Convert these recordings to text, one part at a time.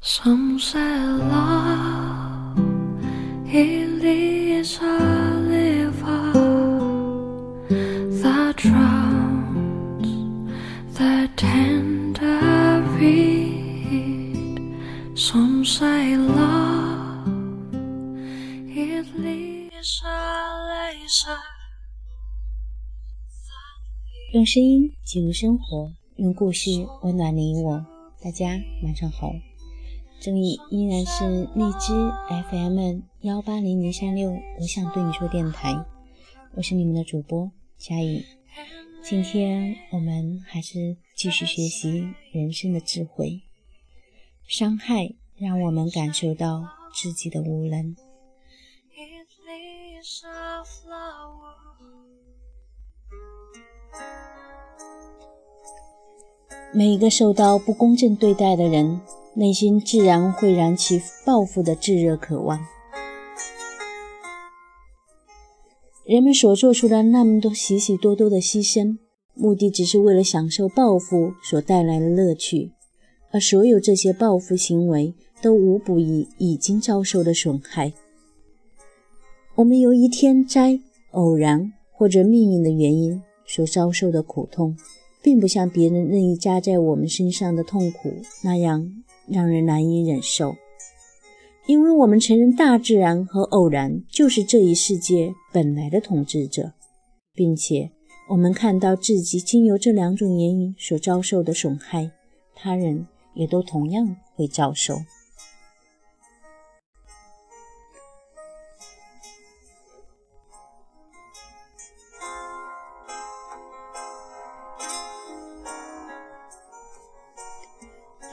Some say love it is a liver that drowns the tender reed. Some say love it is a laser. 用声音记录生活，用故事温暖你我。大家晚上好，这里依然是荔枝 FM 幺八零零三六，我想对你说电台，我是你们的主播佳宇。今天我们还是继续学习人生的智慧。伤害让我们感受到自己的无能。每一个受到不公正对待的人，内心自然会燃起报复的炙热渴望。人们所做出的那么多许许多多的牺牲，目的只是为了享受报复所带来的乐趣，而所有这些报复行为都无补于已经遭受的损害。我们由于天灾、偶然或者命运的原因所遭受的苦痛。并不像别人任意加在我们身上的痛苦那样让人难以忍受，因为我们承认大自然和偶然就是这一世界本来的统治者，并且我们看到自己经由这两种原因所遭受的损害，他人也都同样会遭受。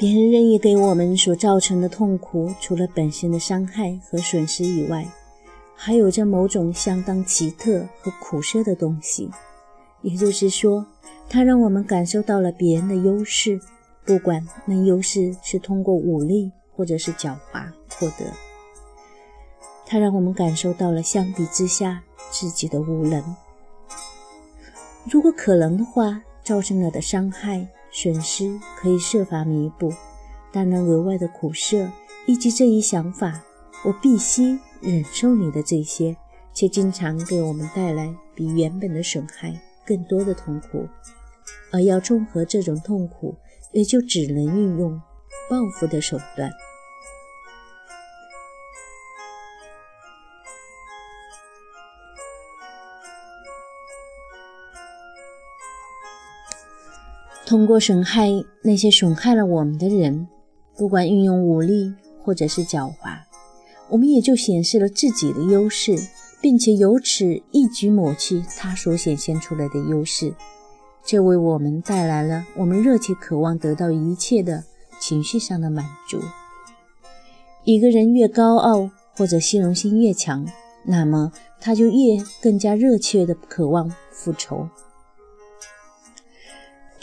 别人任意给我们所造成的痛苦，除了本身的伤害和损失以外，还有着某种相当奇特和苦涩的东西。也就是说，它让我们感受到了别人的优势，不管那优势是通过武力或者是狡猾获得。它让我们感受到了相比之下自己的无能。如果可能的话，造成了的伤害。损失可以设法弥补，但那额外的苦涩以及这一想法，我必须忍受你的这些，却经常给我们带来比原本的损害更多的痛苦。而要综合这种痛苦，也就只能运用报复的手段。通过损害那些损害了我们的人，不管运用武力或者是狡猾，我们也就显示了自己的优势，并且由此一举抹去他所显现出来的优势。这为我们带来了我们热切渴望得到一切的情绪上的满足。一个人越高傲或者虚荣心越强，那么他就越更加热切的渴望复仇。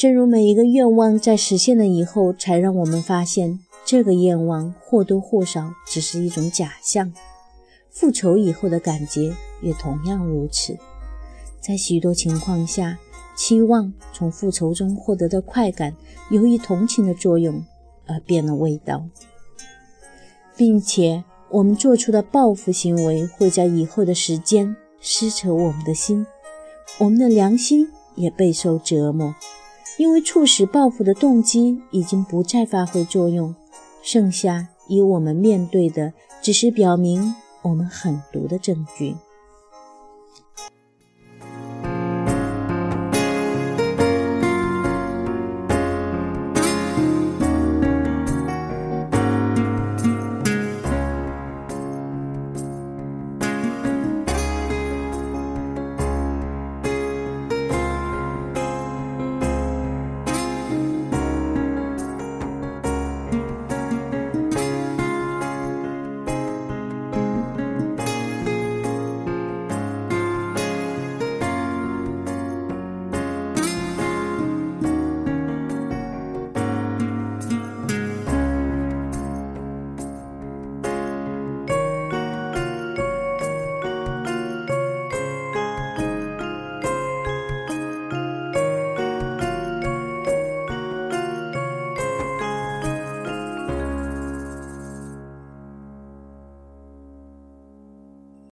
正如每一个愿望在实现了以后，才让我们发现这个愿望或多或少只是一种假象。复仇以后的感觉也同样如此。在许多情况下，期望从复仇中获得的快感，由于同情的作用而变了味道，并且我们做出的报复行为会在以后的时间撕扯我们的心，我们的良心也备受折磨。因为促使报复的动机已经不再发挥作用，剩下以我们面对的只是表明我们狠毒的证据。